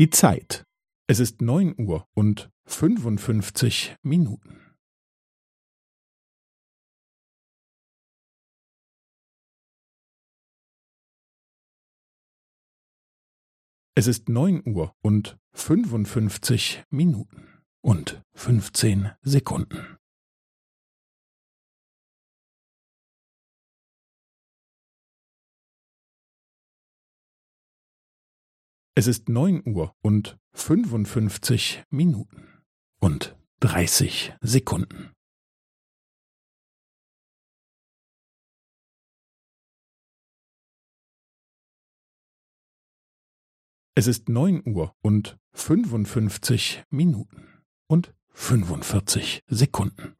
Die Zeit. Es ist neun Uhr und fünfundfünfzig Minuten. Es ist neun Uhr und fünfundfünfzig Minuten und fünfzehn Sekunden. Es ist neun Uhr und fünfundfünfzig Minuten und dreißig Sekunden. Es ist neun Uhr und fünfundfünfzig Minuten und fünfundvierzig Sekunden.